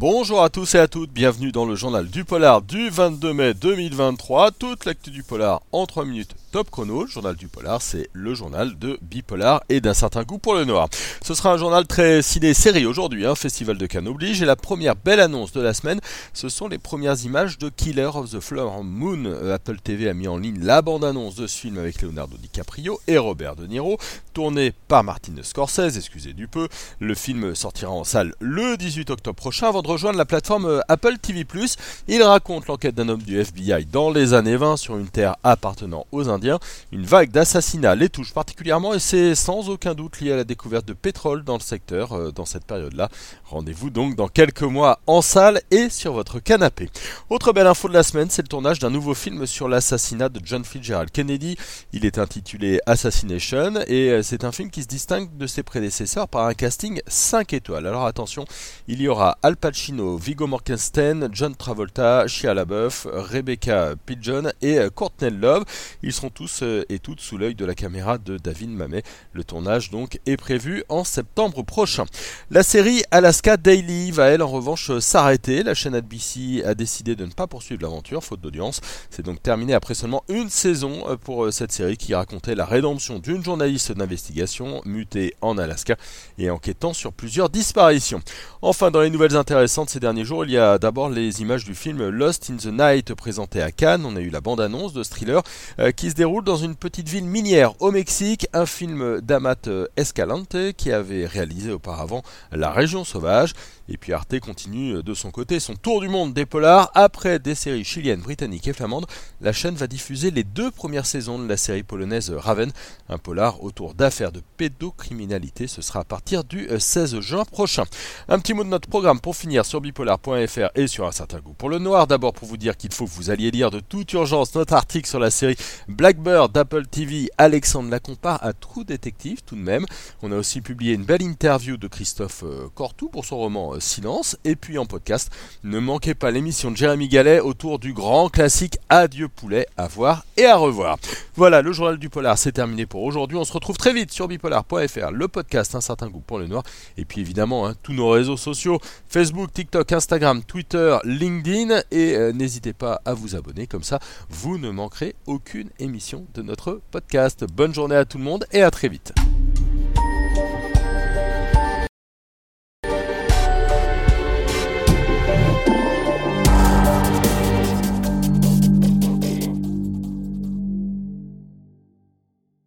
Bonjour à tous et à toutes, bienvenue dans le journal du polar du 22 mai 2023. Toute l'actu du polar en 3 minutes top chrono. Le journal du polar, c'est le journal de Bipolar et d'un certain goût pour le noir. Ce sera un journal très ciné-série aujourd'hui, un festival de Cannes oblige. Et la première belle annonce de la semaine, ce sont les premières images de Killer of the Flower Moon. Euh, Apple TV a mis en ligne la bande-annonce de ce film avec Leonardo DiCaprio et Robert De Niro, tourné par Martin Scorsese, excusez du peu. Le film sortira en salle le 18 octobre prochain avant de rejoindre la plateforme euh, Apple TV+. Il raconte l'enquête d'un homme du FBI dans les années 20 sur une terre appartenant aux Indiens. Une vague d'assassinats les touche particulièrement et c'est sans aucun doute lié à la découverte de pétrole dans le secteur euh, dans cette période-là. Rendez-vous donc dans quelques mois en salle et sur votre canapé. Autre belle info de la semaine, c'est le tournage d'un nouveau film sur l'assassinat de John Fitzgerald Kennedy. Il est intitulé Assassination et euh, c'est un film qui se distingue de ses prédécesseurs par un casting 5 étoiles. Alors attention, il y aura Al Pacino, Viggo Mortensen, John Travolta, Shia LaBeouf, Rebecca Pidgeon et euh, Courtney Love. Ils tous euh, et toutes sous l'œil de la caméra de David Mamet. Le tournage donc est prévu en septembre prochain. La série Alaska Daily va elle en revanche s'arrêter. La chaîne ABC a décidé de ne pas poursuivre l'aventure faute d'audience. C'est donc terminé après seulement une saison pour cette série qui racontait la rédemption d'une journaliste d'investigation mutée en Alaska et enquêtant sur plusieurs disparitions. Enfin, dans les nouvelles intéressantes ces derniers jours, il y a d'abord les images du film Lost in the Night présenté à Cannes. On a eu la bande-annonce de ce thriller euh, qui se déroule dans une petite ville minière au Mexique, un film d'Amat Escalante qui avait réalisé auparavant La Région Sauvage. Et puis Arte continue de son côté son tour du monde des polars. Après des séries chiliennes, britanniques et flamandes, la chaîne va diffuser les deux premières saisons de la série polonaise Raven, un polar autour d'affaires de pédocriminalité. Ce sera à partir du 16 euh, juin prochain. Un petit mot de notre programme pour finir sur bipolar.fr et sur un certain goût pour le noir. D'abord pour vous dire qu'il faut que vous alliez lire de toute urgence notre article sur la série Blackbird d'Apple TV. Alexandre la compare à True Detective tout de même. On a aussi publié une belle interview de Christophe euh, Cortou pour son roman euh, Silence. Et puis en podcast, ne manquez pas l'émission de Jérémy Gallet autour du grand classique Adieu poulet à voir et à revoir. Voilà, le journal du polar, c'est terminé pour aujourd'hui. On se retrouve très vite sur bipolar.fr, le podcast Un certain goût pour le noir. Et puis évidemment, hein, tous nos réseaux sociaux, Facebook, TikTok, Instagram, Twitter, LinkedIn. Et euh, n'hésitez pas à vous abonner, comme ça, vous ne manquerez aucune émission de notre podcast. Bonne journée à tout le monde et à très vite.